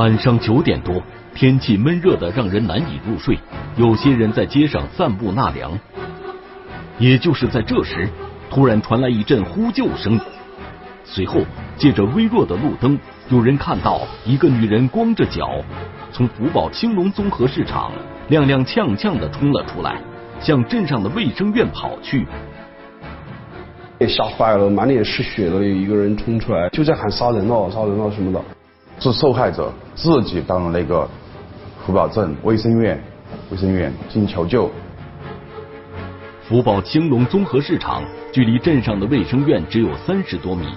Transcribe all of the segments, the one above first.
晚上九点多，天气闷热的让人难以入睡，有些人在街上散步纳凉。也就是在这时，突然传来一阵呼救声，随后借着微弱的路灯，有人看到一个女人光着脚从福宝兴隆综合市场踉踉跄跄的冲了出来，向镇上的卫生院跑去。吓坏了，满脸是血的一个人冲出来，就在喊杀人了，杀人了什么的。是受害者自己到了那个福宝镇卫生院，卫生院进行求救。福宝青龙综合市场距离镇上的卫生院只有三十多米。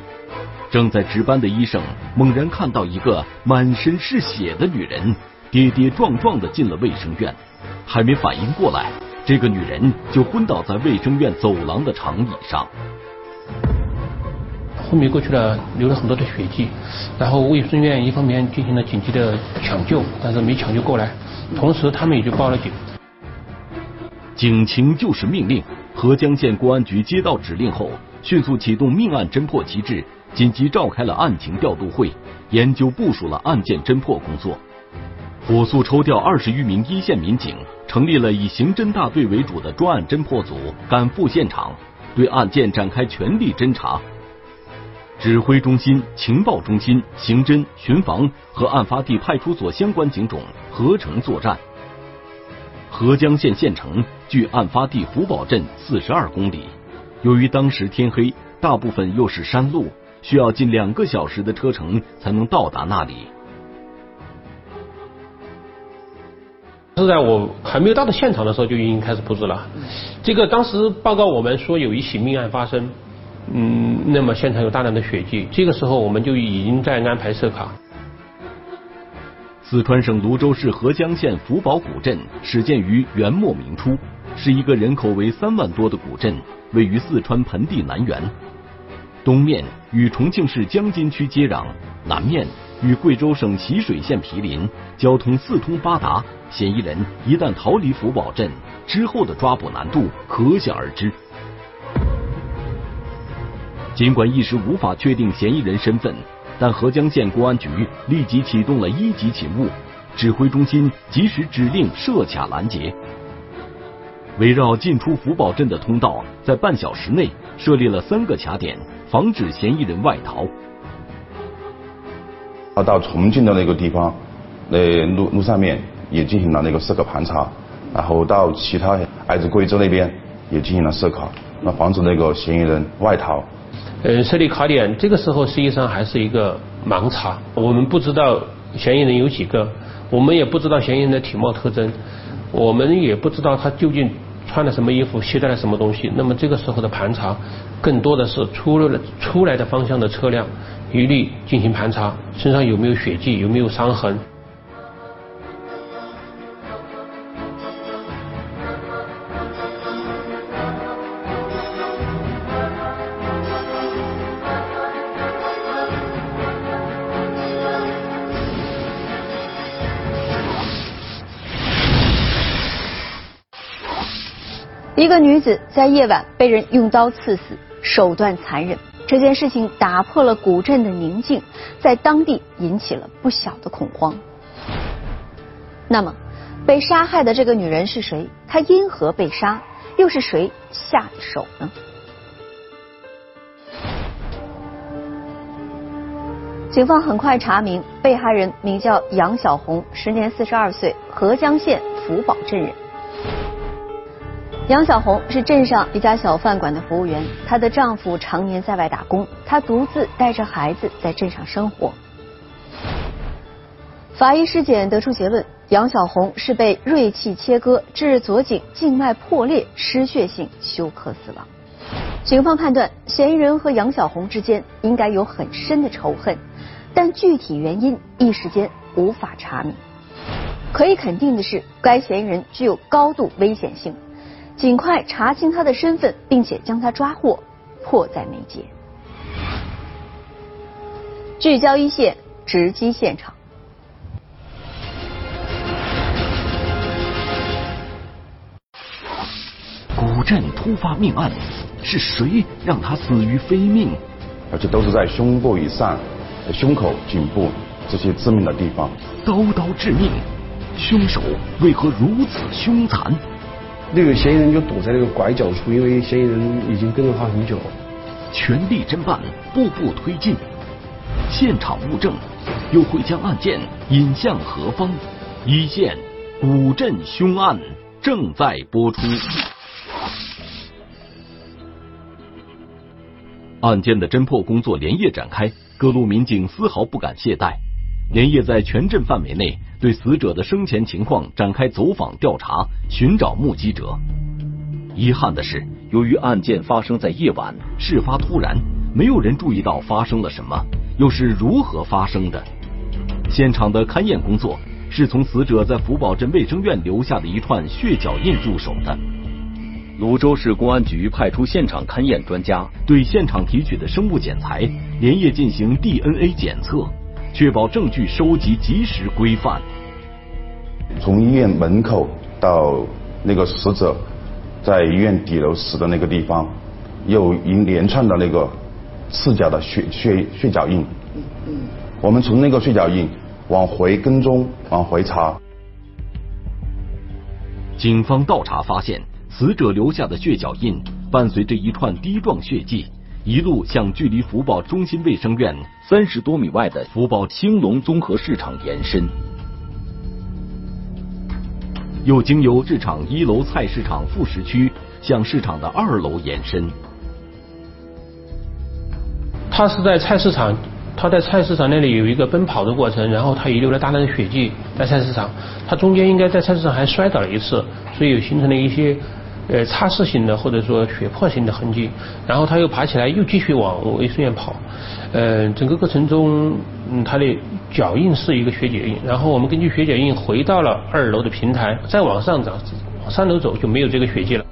正在值班的医生猛然看到一个满身是血的女人跌跌撞撞的进了卫生院，还没反应过来，这个女人就昏倒在卫生院走廊的长椅上。昏迷过去了，流了很多的血迹，然后卫生院一方面进行了紧急的抢救，但是没抢救过来，同时他们也就报了警。警情就是命令，合江县公安局接到指令后，迅速启动命案侦破机制，紧急召开了案情调度会，研究部署了案件侦破工作，火速抽调二十余名一线民警，成立了以刑侦大队为主的专案侦破组，赶赴现场，对案件展开全力侦查。指挥中心、情报中心、刑侦、巡防和案发地派出所相关警种合成作战。合江县县城距案发地福宝镇四十二公里，由于当时天黑，大部分又是山路，需要近两个小时的车程才能到达那里。是在我还没有到的现场的时候就已经开始布置了。这个当时报告我们说有一起命案发生。嗯，那么现场有大量的血迹，这个时候我们就已经在安排设卡。四川省泸州市合江县福宝古镇始建于元末明初，是一个人口为三万多的古镇，位于四川盆地南缘，东面与重庆市江津区接壤，南面与贵州省习水县毗邻，交通四通八达。嫌疑人一旦逃离福宝镇，之后的抓捕难度可想而知。尽管一时无法确定嫌疑人身份，但合江县公安局立即启动了一级勤务，指挥中心及时指令设卡拦截。围绕进出福宝镇的通道，在半小时内设立了三个卡点，防止嫌疑人外逃。啊，到重庆的那个地方，那路路上面也进行了那个设卡盘查，然后到其他挨着贵州那边也进行了设卡，那防止那个嫌疑人外逃。呃，设立卡点，这个时候实际上还是一个盲查，我们不知道嫌疑人有几个，我们也不知道嫌疑人的体貌特征，我们也不知道他究竟穿了什么衣服，携带了什么东西。那么这个时候的盘查，更多的是出了出来的方向的车辆，一律进行盘查，身上有没有血迹，有没有伤痕。一个女子在夜晚被人用刀刺死，手段残忍。这件事情打破了古镇的宁静，在当地引起了不小的恐慌。那么，被杀害的这个女人是谁？她因何被杀？又是谁下的手呢？警方很快查明，被害人名叫杨小红，时年四十二岁，合江县福宝镇人。杨小红是镇上一家小饭馆的服务员，她的丈夫常年在外打工，她独自带着孩子在镇上生活。法医尸检得出结论，杨小红是被锐器切割致左颈静脉破裂，失血性休克死亡。警方判断，嫌疑人和杨小红之间应该有很深的仇恨，但具体原因一时间无法查明。可以肯定的是，该嫌疑人具有高度危险性。尽快查清他的身份，并且将他抓获，迫在眉睫。聚焦一线，直击现场。古镇突发命案，是谁让他死于非命？而且都是在胸部以上、胸口、颈部这些致命的地方。刀刀致命，凶手为何如此凶残？那个嫌疑人就躲在那个拐角处，因为嫌疑人已经跟了他很久。全力侦办，步步推进，现场物证又会将案件引向何方？一线古镇凶案正在播出。案件的侦破工作连夜展开，各路民警丝毫不敢懈怠，连夜在全镇范围内对死者的生前情况展开走访调查，寻找目击者。遗憾的是，由于案件发生在夜晚，事发突然，没有人注意到发生了什么，又是如何发生的。现场的勘验工作是从死者在福宝镇卫生院留下的一串血脚印入手的。泸州市公安局派出现场勘验专家，对现场提取的生物检材连夜进行 DNA 检测，确保证据收集及时规范。从医院门口到那个死者在医院底楼死的那个地方，有一连串的那个赤脚的血血血脚印。我们从那个血脚印往回跟踪，往回查。警方倒查发现。死者留下的血脚印伴随着一串滴状血迹，一路向距离福宝中心卫生院三十多米外的福宝兴隆综合市场延伸，又经由市场一楼菜市场副食区向市场的二楼延伸。他是在菜市场，他在菜市场那里有一个奔跑的过程，然后他遗留了大量的血迹在菜市场，他中间应该在菜市场还摔倒了一次，所以有形成了一些。呃，擦拭型的或者说血泊型的痕迹，然后他又爬起来，又继续往卫生院跑。呃，整个过程中，嗯，他的脚印是一个血脚印，然后我们根据血脚印回到了二楼的平台，再往上走，往三楼走就没有这个血迹了。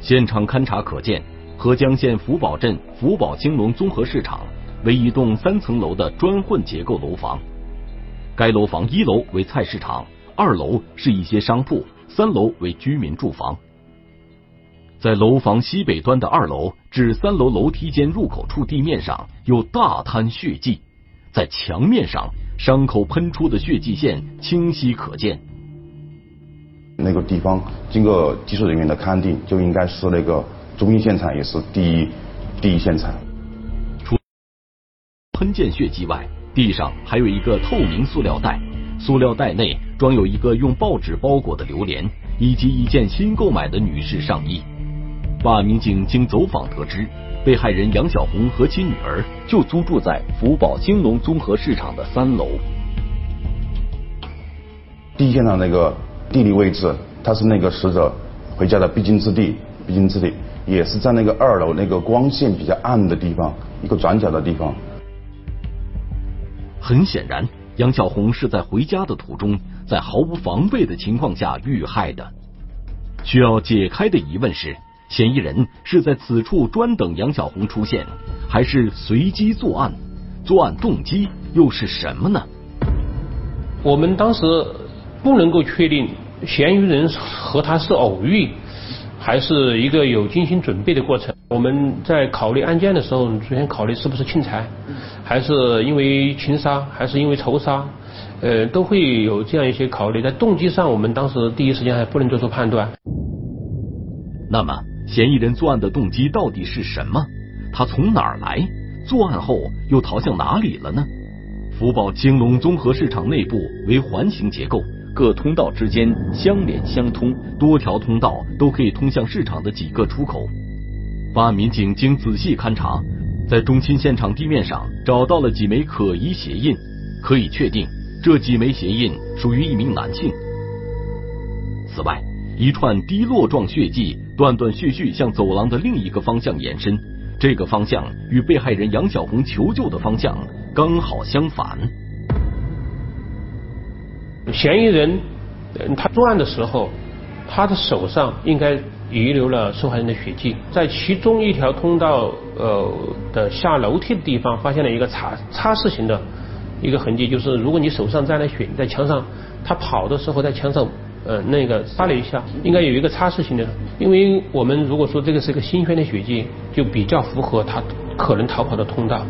现场勘查可见，合江县福宝镇福宝兴隆综合市场为一栋三层楼的砖混结构楼房，该楼房一楼为菜市场，二楼是一些商铺。三楼为居民住房，在楼房西北端的二楼至三楼楼梯间入口处地面上有大滩血迹，在墙面上伤口喷出的血迹线清晰可见。那个地方经过技术人员的勘定，就应该是那个中心现场，也是第一第一现场。除喷溅血迹外，地上还有一个透明塑料袋。塑料袋内装有一个用报纸包裹的榴莲，以及一件新购买的女士上衣。办案民警经走访得知，被害人杨小红和其女儿就租住在福宝兴隆综合市场的三楼。第一现场那个地理位置，它是那个死者回家的必经之地，必经之地也是在那个二楼那个光线比较暗的地方，一个转角的地方。很显然。杨小红是在回家的途中，在毫无防备的情况下遇害的。需要解开的疑问是：嫌疑人是在此处专等杨小红出现，还是随机作案？作案动机又是什么呢？我们当时不能够确定嫌疑人和他是偶遇。还是一个有精心准备的过程。我们在考虑案件的时候，首先考虑是不是侵财，还是因为情杀，还是因为仇杀，呃，都会有这样一些考虑。在动机上，我们当时第一时间还不能做出判断。那么，嫌疑人作案的动机到底是什么？他从哪儿来？作案后又逃向哪里了呢？福宝兴隆综合市场内部为环形结构。各通道之间相连相通，多条通道都可以通向市场的几个出口。办案民警经仔细勘查，在中心现场地面上找到了几枚可疑鞋印，可以确定这几枚鞋印属于一名男性。此外，一串滴落状血迹断断续续向走廊的另一个方向延伸，这个方向与被害人杨小红求救的方向刚好相反。嫌疑人，他作案的时候，他的手上应该遗留了受害人的血迹，在其中一条通道呃的下楼梯的地方，发现了一个擦擦拭型的一个痕迹，就是如果你手上沾了血，你在墙上，他跑的时候在墙上，呃，那个擦了一下，应该有一个擦拭性的，因为我们如果说这个是一个新鲜的血迹，就比较符合他可能逃跑的通道。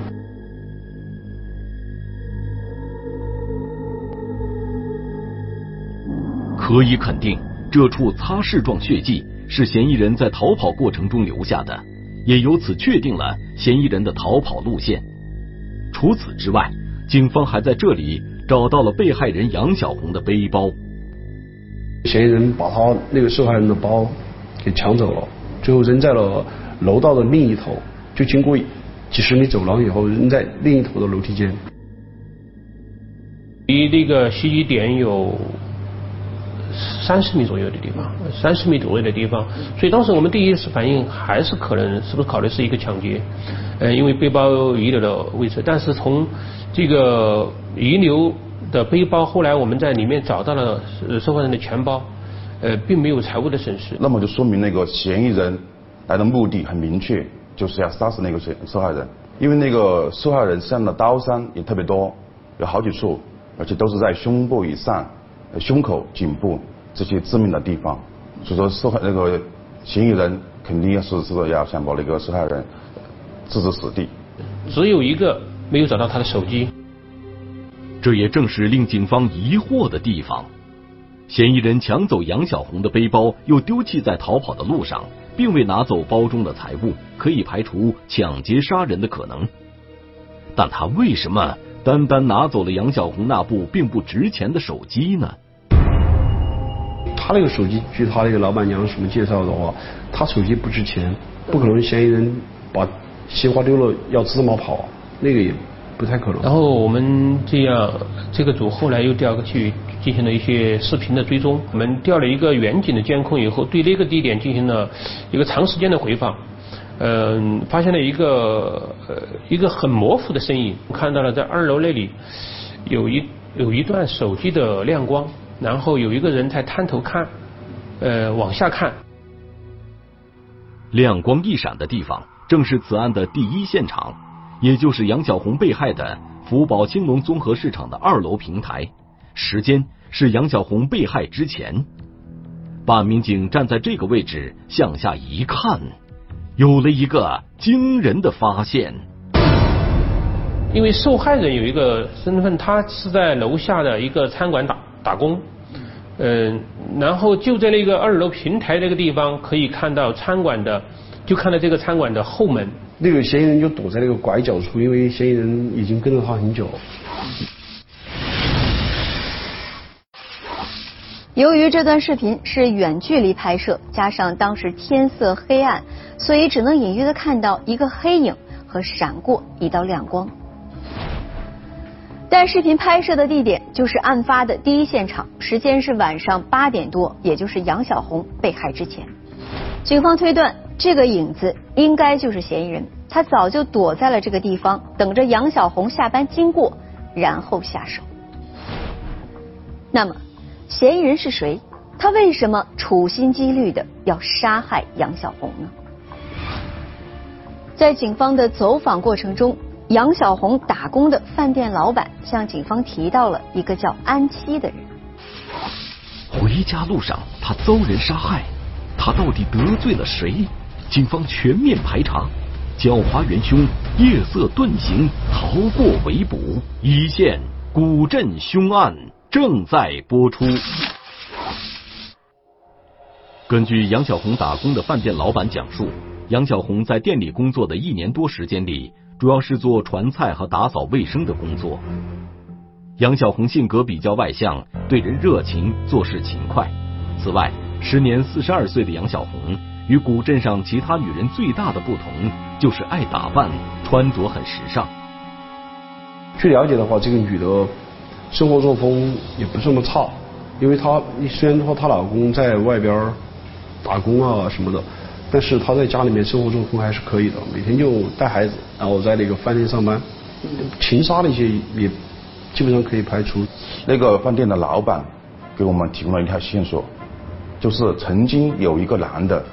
可以肯定，这处擦拭状血迹是嫌疑人在逃跑过程中留下的，也由此确定了嫌疑人的逃跑路线。除此之外，警方还在这里找到了被害人杨小红的背包。嫌疑人把他那个受害人的包给抢走了，最后扔在了楼道的另一头，就经过几十米走廊以后，扔在另一头的楼梯间。离那个袭击点有三十米左右的地方，三十米左右的地方，所以当时我们第一次反应还是可能是不是考虑是一个抢劫，呃，因为背包遗留的位置，但是从这个遗留的背包，后来我们在里面找到了受害人的钱包，呃，并没有财物的损失。那么就说明那个嫌疑人来的目的很明确，就是要杀死那个受受害人，因为那个受害人身上的刀伤也特别多，有好几处，而且都是在胸部以上、胸口、颈部这些致命的地方，所以说受害那个嫌疑人肯定是是要想把那个受害人置之死地。只有一个没有找到他的手机。这也正是令警方疑惑的地方。嫌疑人抢走杨小红的背包，又丢弃在逃跑的路上，并未拿走包中的财物，可以排除抢劫杀人的可能。但他为什么单单拿走了杨小红那部并不值钱的手机呢？他那个手机，据他那个老板娘什么介绍的话，他手机不值钱，不可能嫌疑人把西瓜丢了要自毛跑，那个也不太可能。然后我们这样，这个组后来又调去进行了一些视频的追踪，我们调了一个远景的监控以后，对那个地点进行了一个长时间的回放，嗯，发现了一个呃一个很模糊的身影，看到了在二楼那里有一有一段手机的亮光，然后有一个人在探头看，呃往下看。亮光一闪的地方，正是此案的第一现场，也就是杨小红被害的福宝兴隆综合市场的二楼平台。时间是杨小红被害之前。办案民警站在这个位置向下一看，有了一个惊人的发现。因为受害人有一个身份，他是在楼下的一个餐馆打打工，嗯，然后就在那个二楼平台那个地方，可以看到餐馆的，就看到这个餐馆的后门。那个嫌疑人就躲在那个拐角处，因为嫌疑人已经跟着他很久。由于这段视频是远距离拍摄，加上当时天色黑暗，所以只能隐约的看到一个黑影和闪过一道亮光。但视频拍摄的地点就是案发的第一现场，时间是晚上八点多，也就是杨小红被害之前。警方推断，这个影子应该就是嫌疑人，他早就躲在了这个地方，等着杨小红下班经过，然后下手。那么，嫌疑人是谁？他为什么处心积虑的要杀害杨小红呢？在警方的走访过程中，杨小红打工的饭店老板向警方提到了一个叫安七的人。回家路上，他遭人杀害，他到底得罪了谁？警方全面排查，狡猾元凶夜色遁形，逃过围捕。一线古镇凶案正在播出。根据杨小红打工的饭店老板讲述，杨小红在店里工作的一年多时间里。主要是做传菜和打扫卫生的工作。杨小红性格比较外向，对人热情，做事勤快。此外，时年四十二岁的杨小红与古镇上其他女人最大的不同，就是爱打扮，穿着很时尚。据了解的话，这个女的生活作风也不是那么差，因为她虽然说她老公在外边打工啊什么的。但是她在家里面生活作风还是可以的，每天就带孩子，然后在那个饭店上班，情杀那些也基本上可以排除。那个饭店的老板给我们提供了一条线索，就是曾经有一个男的，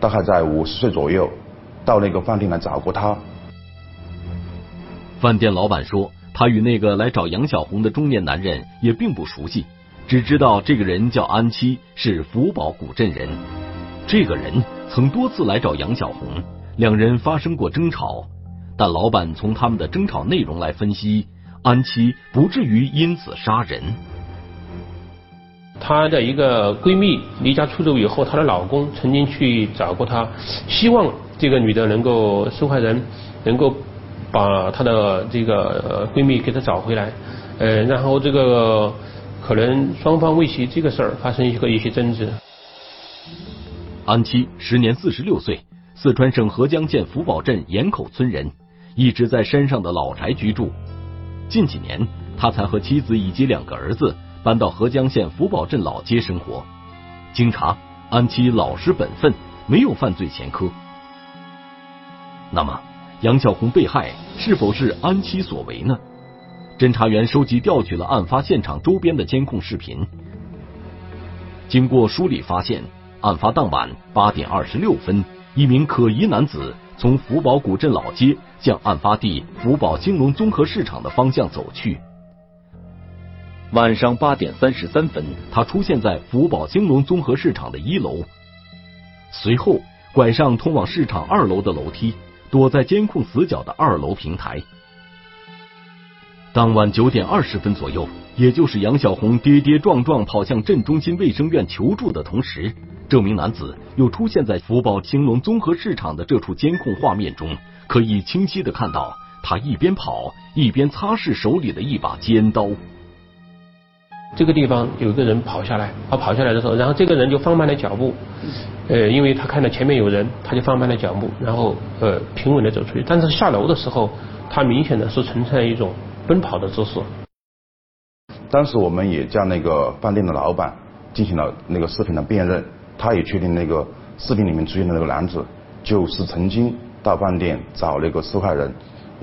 大概在五十岁左右，到那个饭店来找过他。饭店老板说，他与那个来找杨小红的中年男人也并不熟悉，只知道这个人叫安七，是福宝古镇人。这个人曾多次来找杨小红，两人发生过争吵，但老板从他们的争吵内容来分析，安七不至于因此杀人。她的一个闺蜜离家出走以后，她的老公曾经去找过她，希望这个女的能够受害人能够把她的这个闺蜜给她找回来，呃，然后这个可能双方为其这个事儿发生一个一些争执。安七时年四十六岁，四川省合江县福宝镇岩口村人，一直在山上的老宅居住。近几年，他才和妻子以及两个儿子。搬到合江县福宝镇老街生活。经查，安七老实本分，没有犯罪前科。那么，杨小红被害是否是安七所为呢？侦查员收集调取了案发现场周边的监控视频，经过梳理发现，案发当晚八点二十六分，一名可疑男子从福宝古镇老街向案发地福宝兴隆综合市场的方向走去。晚上八点三十三分，他出现在福宝兴隆综合市场的一楼，随后拐上通往市场二楼的楼梯，躲在监控死角的二楼平台。当晚九点二十分左右，也就是杨小红跌跌撞撞跑向镇中心卫生院求助的同时，这名男子又出现在福宝兴隆综合市场的这处监控画面中，可以清晰的看到他一边跑一边擦拭手里的一把尖刀。这个地方有一个人跑下来，他跑下来的时候，然后这个人就放慢了脚步，呃，因为他看到前面有人，他就放慢了脚步，然后呃平稳的走出去。但是下楼的时候，他明显的是呈现一种奔跑的姿势。当时我们也叫那个饭店的老板进行了那个视频的辨认，他也确定那个视频里面出现的那个男子就是曾经到饭店找那个受害人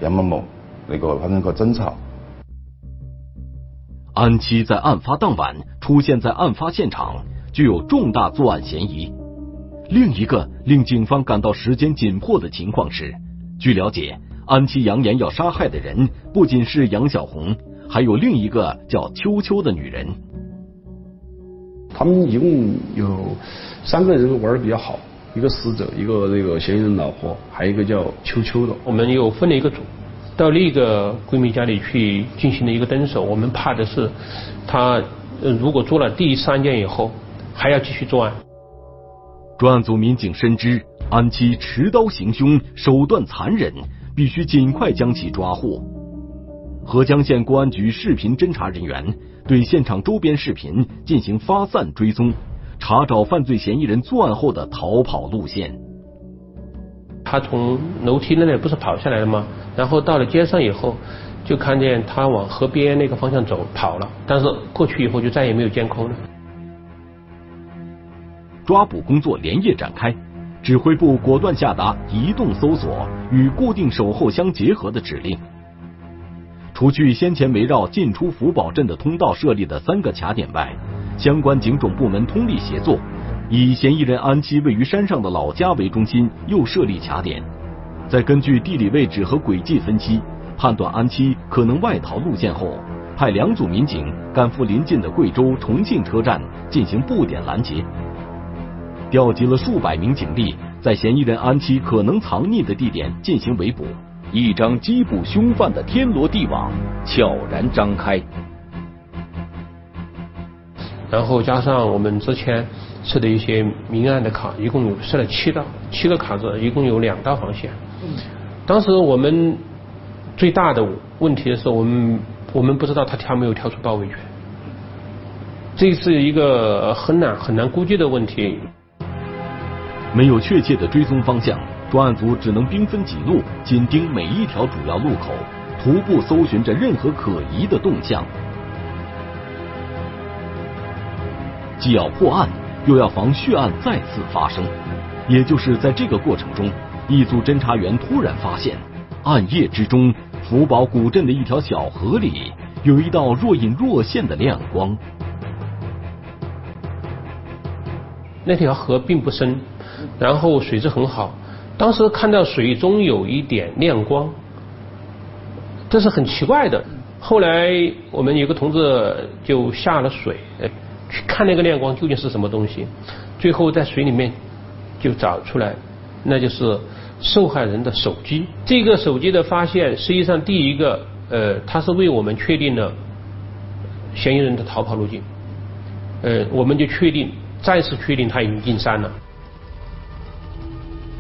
杨某某那个发生过争吵。安七在案发当晚出现在案发现场，具有重大作案嫌疑。另一个令警方感到时间紧迫的情况是，据了解，安七扬言要杀害的人不仅是杨小红，还有另一个叫秋秋的女人。他们一共有三个人玩的比较好，一个死者，一个那个嫌疑人老婆，还有一个叫秋秋的。我们又分了一个组。到另一个闺蜜家里去进行了一个蹲守，我们怕的是，她如果做了第三件以后，还要继续作案。专案组民警深知安七持刀行凶，手段残忍，必须尽快将其抓获。合江县公安局视频侦查人员对现场周边视频进行发散追踪，查找犯罪嫌疑人作案后的逃跑路线。他从楼梯那里不是跑下来了吗？然后到了街上以后，就看见他往河边那个方向走跑了，但是过去以后就再也没有监控了。抓捕工作连夜展开，指挥部果断下达移动搜索与固定守候相结合的指令。除去先前围绕进出福宝镇的通道设立的三个卡点外，相关警种部门通力协作，以嫌疑人安七位于山上的老家为中心，又设立卡点。在根据地理位置和轨迹分析，判断安七可能外逃路线后，派两组民警赶赴临近的贵州、重庆车站进行布点拦截，调集了数百名警力，在嫌疑人安七可能藏匿的地点进行围捕，一张缉捕凶犯的天罗地网悄然张开。然后加上我们之前设的一些明暗的卡，一共有设了七道，七个卡子，一共有两道防线。当时我们最大的问题是我们我们不知道他跳没有跳出包围圈，这是一个很难很难估计的问题。没有确切的追踪方向，专案组只能兵分几路，紧盯每一条主要路口，徒步搜寻着任何可疑的动向。既要破案，又要防血案再次发生，也就是在这个过程中。一组侦查员突然发现，暗夜之中，福宝古镇的一条小河里有一道若隐若现的亮光。那条河并不深，然后水质很好。当时看到水中有一点亮光，这是很奇怪的。后来我们有个同志就下了水，去看那个亮光究竟是什么东西。最后在水里面就找出来，那就是。受害人的手机，这个手机的发现，实际上第一个，呃，它是为我们确定了嫌疑人的逃跑路径。呃，我们就确定，再次确定他已经进山了。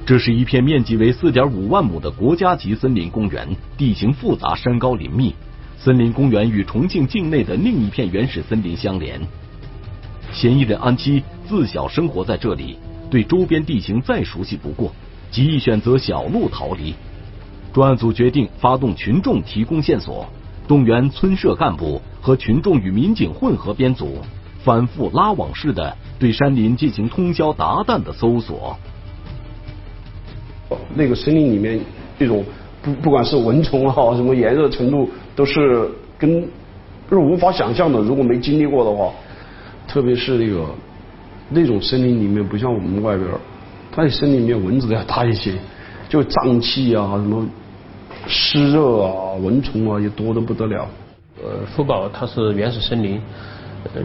这是一片面积为四点五万亩的国家级森林公园，地形复杂，山高林密。森林公园与重庆境内的另一片原始森林相连。嫌疑人安七自小生活在这里，对周边地形再熟悉不过，极易选择小路逃离。专案组决定发动群众提供线索，动员村社干部和群众与民警混合编组，反复拉网式的对山林进行通宵达旦的搜索。那个森林里面，这种不不管是蚊虫啊，什么炎热程度，都是跟是无法想象的。如果没经历过的话，特别是那个那种森林里面，不像我们外边，它的森林里面蚊子要大一些，就瘴气啊，什么湿热啊，蚊虫啊也多的不得了。呃，福宝它是原始森林，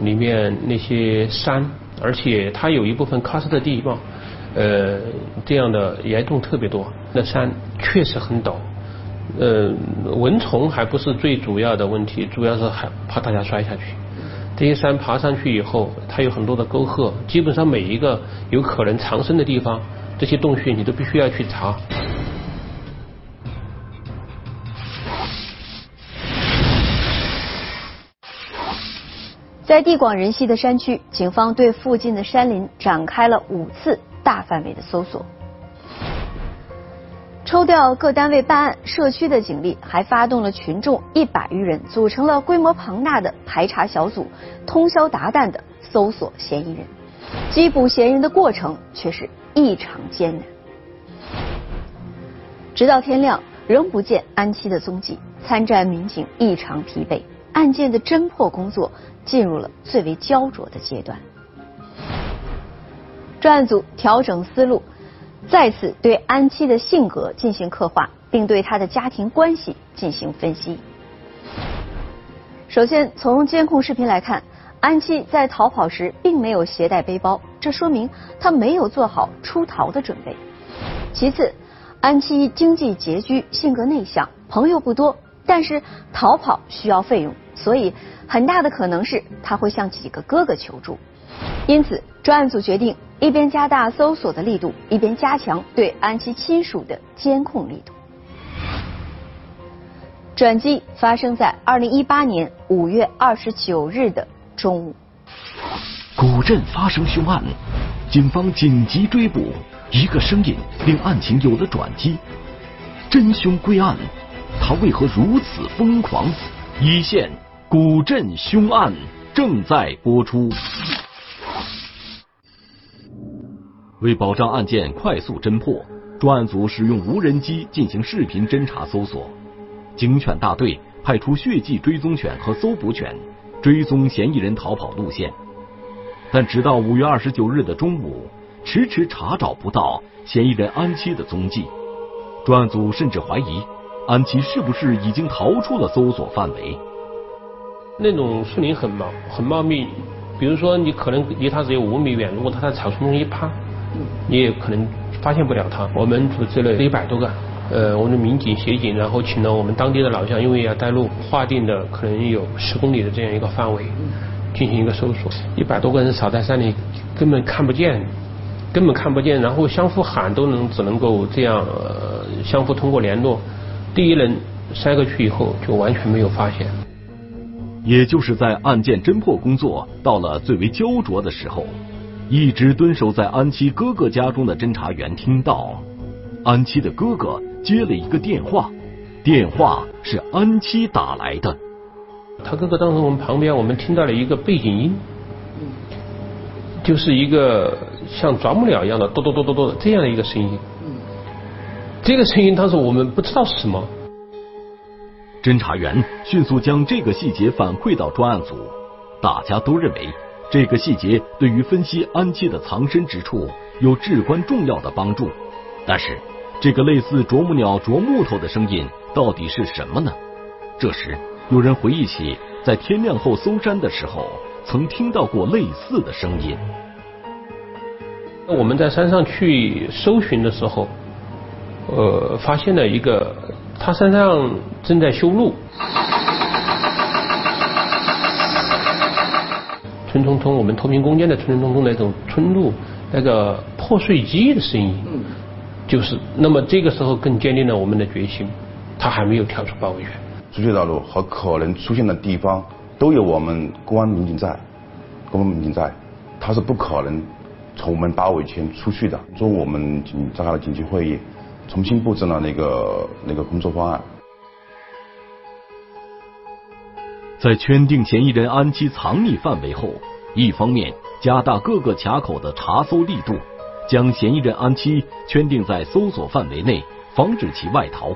里面那些山，而且它有一部分喀斯特地貌。呃，这样的岩洞特别多，那山确实很陡。呃，蚊虫还不是最主要的问题，主要是害怕大家摔下去。这些山爬上去以后，它有很多的沟壑，基本上每一个有可能藏身的地方，这些洞穴你都必须要去查。在地广人稀的山区，警方对附近的山林展开了五次。大范围的搜索，抽调各单位办案，社区的警力还发动了群众一百余人，组成了规模庞大的排查小组，通宵达旦的搜索嫌疑人。缉捕嫌疑人的过程却是异常艰难，直到天亮仍不见安七的踪迹，参战民警异常疲惫，案件的侦破工作进入了最为焦灼的阶段。专案组调整思路，再次对安七的性格进行刻画，并对他的家庭关系进行分析。首先，从监控视频来看，安七在逃跑时并没有携带背包，这说明他没有做好出逃的准备。其次，安七经济拮据，性格内向，朋友不多，但是逃跑需要费用，所以很大的可能是他会向几个哥哥求助。因此，专案组决定一边加大搜索的力度，一边加强对安琪亲属的监控力度。转机发生在二零一八年五月二十九日的中午。古镇发生凶案，警方紧急追捕，一个声音令案情有了转机。真凶归案，他为何如此疯狂？一线古镇凶案正在播出。为保障案件快速侦破，专案组使用无人机进行视频侦查搜索。警犬大队派出血迹追踪犬和搜捕犬，追踪嫌疑人逃跑路线。但直到五月二十九日的中午，迟迟查找不到嫌疑人安七的踪迹。专案组甚至怀疑，安琪是不是已经逃出了搜索范围？那种树林很茂很茂密，比如说你可能离他只有五米远，如果他在草丛中一趴。你也可能发现不了他。我们组织了一百多个，呃，我们的民警、协警，然后请了我们当地的老乡，因为要带路，划定的可能有十公里的这样一个范围，进行一个搜索。一百多个人扫在山里，根本看不见，根本看不见，然后相互喊都能只能够这样呃相互通过联络。第一轮筛过去以后，就完全没有发现。也就是在案件侦破工作到了最为焦灼的时候。一直蹲守在安七哥哥家中的侦查员听到，安七的哥哥接了一个电话，电话是安七打来的。他哥哥当时我们旁边，我们听到了一个背景音，就是一个像啄木鸟一样的“咚咚咚咚咚”的这样的一个声音。这个声音当时我们不知道是什么。侦查员迅速将这个细节反馈到专案组，大家都认为。这个细节对于分析安七的藏身之处有至关重要的帮助，但是这个类似啄木鸟啄木头的声音到底是什么呢？这时有人回忆起在天亮后搜山的时候曾听到过类似的声音。我们在山上去搜寻的时候，呃，发现了一个，他山上正在修路。村通通，我们脱贫攻坚的村村通通那种村路那个破碎机的声音，就是那么这个时候更坚定了我们的决心，他还没有跳出包围圈。出去道路和可能出现的地方都有我们公安民警在，公安民警在，他是不可能从我们包围圈出去的。中午我们召开了紧急会议，重新布置了那个那个工作方案。在圈定嫌疑人安七藏匿范围后，一方面加大各个卡口的查搜力度，将嫌疑人安七圈定在搜索范围内，防止其外逃；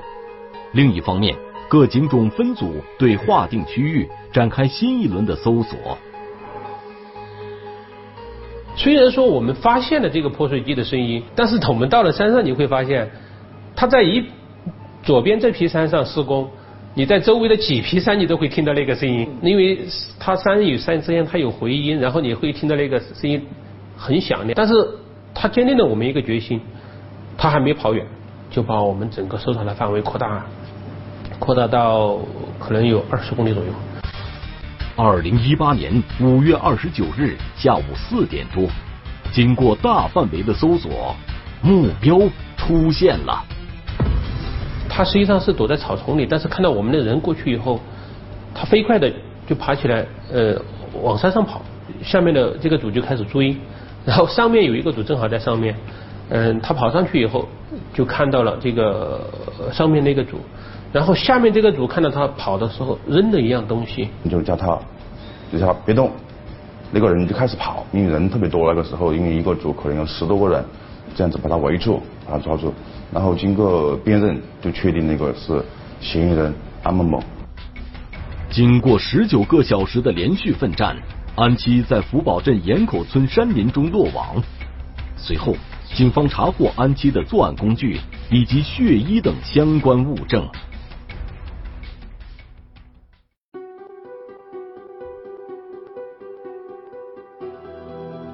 另一方面，各警种分组对划定区域展开新一轮的搜索。虽然说我们发现了这个破碎机的声音，但是我们到了山上，你会发现，它在一左边这批山上施工。你在周围的几批山，你都会听到那个声音，因为它山与山之间它有回音，然后你会听到那个声音很响亮。但是它坚定了我们一个决心，它还没跑远，就把我们整个搜查的范围扩大，扩大到可能有二十公里左右。二零一八年五月二十九日下午四点多，经过大范围的搜索，目标出现了。他实际上是躲在草丛里，但是看到我们的人过去以后，他飞快的就爬起来，呃，往山上跑。下面的这个组就开始追，然后上面有一个组正好在上面，嗯，他跑上去以后就看到了这个上面那个组，然后下面这个组看到他跑的时候扔了一样东西，就叫他，就叫他别动，那个人就开始跑，因为人特别多那个时候，因为一个组可能有十多个人，这样子把他围住，把他抓住。然后经过辨认，就确定那个是嫌疑人安某某。经过十九个小时的连续奋战，安七在福宝镇岩口村山林中落网。随后，警方查获安七的作案工具以及血衣等相关物证。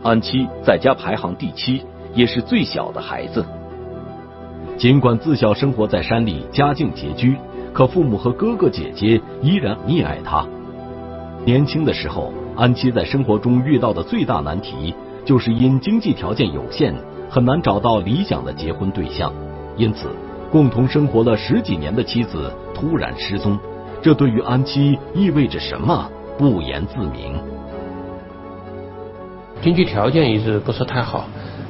安七在家排行第七，也是最小的孩子。尽管自小生活在山里，家境拮据，可父母和哥哥姐姐依然溺爱他。年轻的时候，安七在生活中遇到的最大难题，就是因经济条件有限，很难找到理想的结婚对象。因此，共同生活了十几年的妻子突然失踪，这对于安七意味着什么，不言自明。经济条件一直不是太好。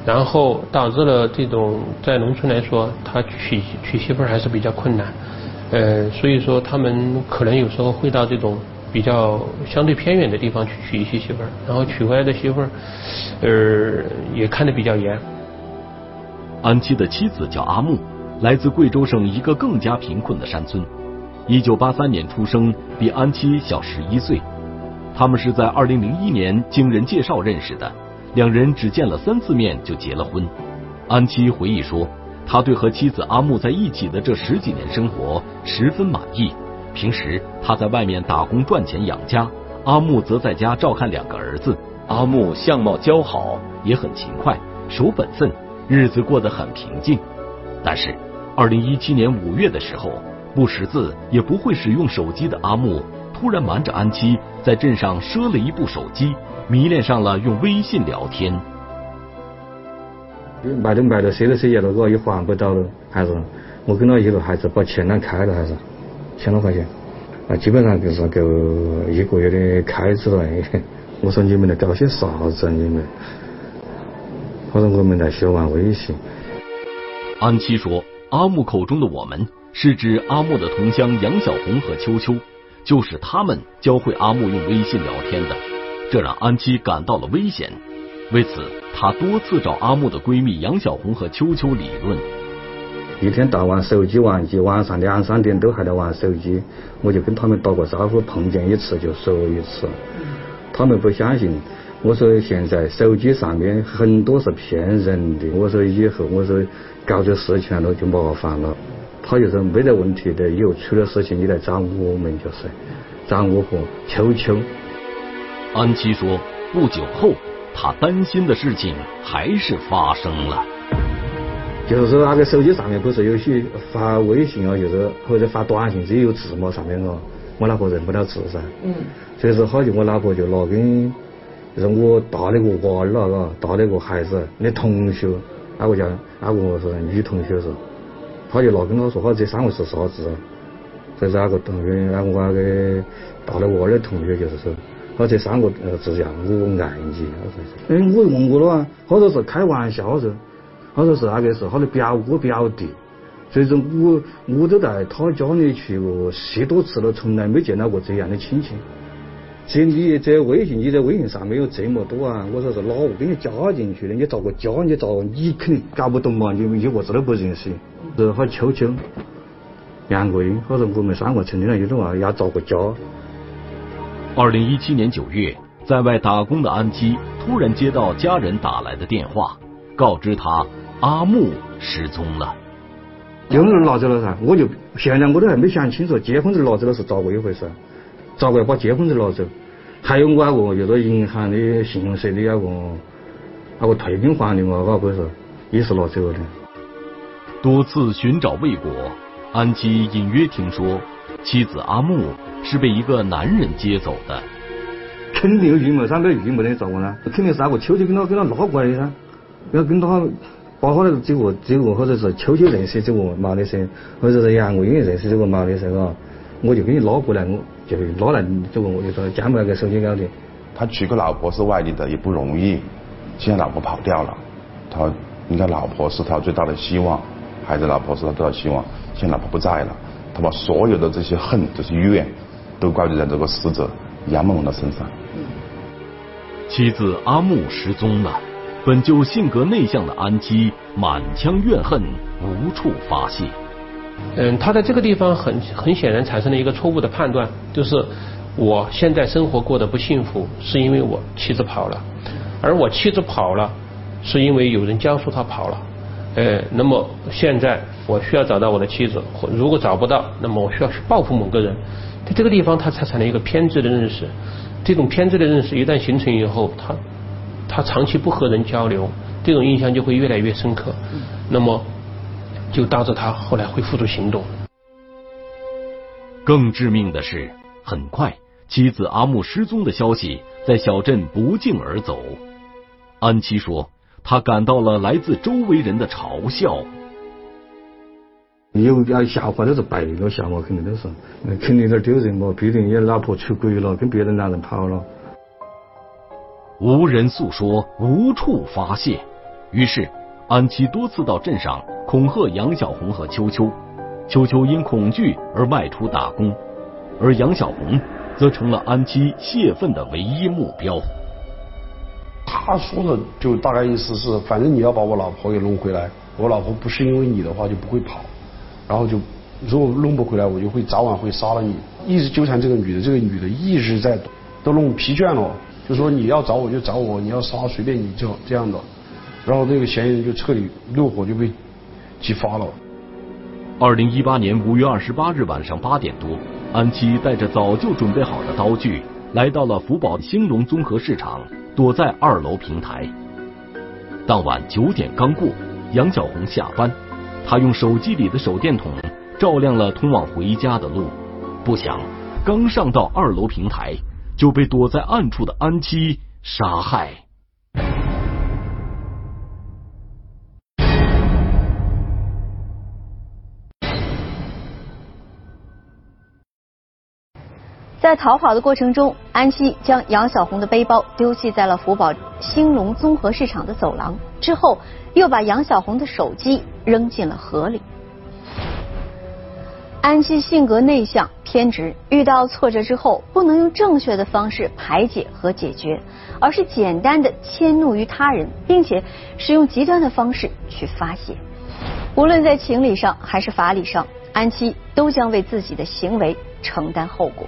然后导致了这种在农村来说，他娶娶媳妇儿还是比较困难，呃，所以说他们可能有时候会到这种比较相对偏远的地方去娶一些媳妇儿，然后娶回来的媳妇儿，呃，也看得比较严。安七的妻子叫阿木，来自贵州省一个更加贫困的山村，一九八三年出生，比安七小十一岁。他们是在二零零一年经人介绍认识的。两人只见了三次面就结了婚。安七回忆说，他对和妻子阿木在一起的这十几年生活十分满意。平时他在外面打工赚钱养家，阿木则在家照看两个儿子。阿木相貌姣好，也很勤快，守本分，日子过得很平静。但是，二零一七年五月的时候，不识字也不会使用手机的阿木突然瞒着安七在镇上赊了一部手机。迷恋上了用微信聊天，买都买了，赊都赊下了，我也还不到了，还是我跟他以后还是把钱呢开了，还是千多块钱，啊，基本上就是够一个月的开支了。我说你们在搞些啥子啊？你们？我说我们在学玩微信。安七说，阿木口中的我们是指阿木的同乡杨小红和秋秋，就是他们教会阿木用微信聊天的。这让安七感到了危险，为此，她多次找阿木的闺蜜杨小红和秋秋理论。一天到晚手机玩机，晚上两三点都还在玩手机，我就跟他们打过招呼，碰见一次就说一次。他们不相信，我说现在手机上面很多是骗人的，我说以后我说搞这事情了就麻烦了。他就说没得问题的，以后出了事情你来找我们就是，找我和秋秋。安琪说：“不久后，他担心的事情还是发生了。就是说，那个手机上面不是有些发微信啊，就是或者发短信，只有字嘛上面哦，我老婆认不了字噻。嗯。所以说，好久我老婆就拿根就是我大那个娃儿那个，大那个孩子，那同学，那个叫那个是女同学是，他就拿跟他说，他这三个是啥子？这是那个同学，那我那个大的娃儿的同学就是说，他这三个字样我爱你，他说是。哎，我问过了啊，他说是开玩笑噻，他说是那个是他的表哥表弟。所以说我我都在他家里去过十多次了，从来没见到过这样的亲戚。这你这微信，你在微信上没有这么多啊？我说是哪个给你加进去的？你咋个加？你咋？你肯定搞不懂嘛？你一个字都不认识。是他秋秋、杨桂英，他说我们三个曾经有种话要咋个加？二零一七年九月，在外打工的安基突然接到家人打来的电话，告知他阿木失踪了。结婚证拿走了噻，我就现在我都还没想清楚结婚证拿走了是咋个一回事，咋个把结婚证拿走？还有我那个有个银行的信用社的那个那个退金还的嘛，那不是也是拿走了的。多次寻找未果，安基隐约听说妻子阿木是被一个男人接走的。肯定有预谋噻，没预谋的咋个呢？肯定是那个秋秋跟他跟他拉过来的噻，要跟他。把好了这个这个或者是秋秋认识这个毛的噻，或者是杨桂英认识这个毛的噻，嘎，我就给你拉过来，我就拉来这个我就说将那个手机搞的。他娶个老婆是外地的也不容易，现在老婆跑掉了，他应该老婆是他最大的希望，孩子老婆是他最大的希望，现在老婆不在了，他把所有的这些恨这些怨都怪罪在这个死者杨某某的身上。妻子阿木失踪了。本就性格内向的安基满腔怨恨无处发泄。嗯，他在这个地方很很显然产生了一个错误的判断，就是我现在生活过得不幸福，是因为我妻子跑了，而我妻子跑了，是因为有人教唆他跑了。呃，那么现在我需要找到我的妻子，如果找不到，那么我需要去报复某个人。在这个地方，他才产生了一个偏执的认识。这种偏执的认识一旦形成以后，他。他长期不和人交流，这种印象就会越来越深刻，那么就导致他后来会付诸行动。更致命的是，很快妻子阿木失踪的消息在小镇不胫而走。安琪说，他感到了来自周围人的嘲笑。有点笑话都是白个笑话，肯定都是，肯定有点丢人嘛，毕竟也老婆出轨了，跟别的男人跑了。无人诉说，无处发泄，于是安琪多次到镇上恐吓杨小红和秋秋。秋秋因恐惧而外出打工，而杨小红则成了安琪泄愤的唯一目标。他说的就大概意思是，反正你要把我老婆给弄回来，我老婆不是因为你的话就不会跑，然后就如果弄不回来，我就会早晚会杀了你。一直纠缠这个女的，这个女的一直在都弄疲倦了。就说你要找我就找我，你要杀随便你就这样的，然后那个嫌疑人就彻底怒火就被激发了。二零一八年五月二十八日晚上八点多，安琪带着早就准备好的刀具，来到了福宝兴隆综合市场，躲在二楼平台。当晚九点刚过，杨小红下班，她用手机里的手电筒照亮了通往回家的路，不想刚上到二楼平台。就被躲在暗处的安七杀害。在逃跑的过程中，安七将杨小红的背包丢弃在了福宝兴隆综合市场的走廊，之后又把杨小红的手机扔进了河里。安七性格内向、偏执，遇到挫折之后，不能用正确的方式排解和解决，而是简单的迁怒于他人，并且使用极端的方式去发泄。无论在情理上还是法理上，安七都将为自己的行为承担后果。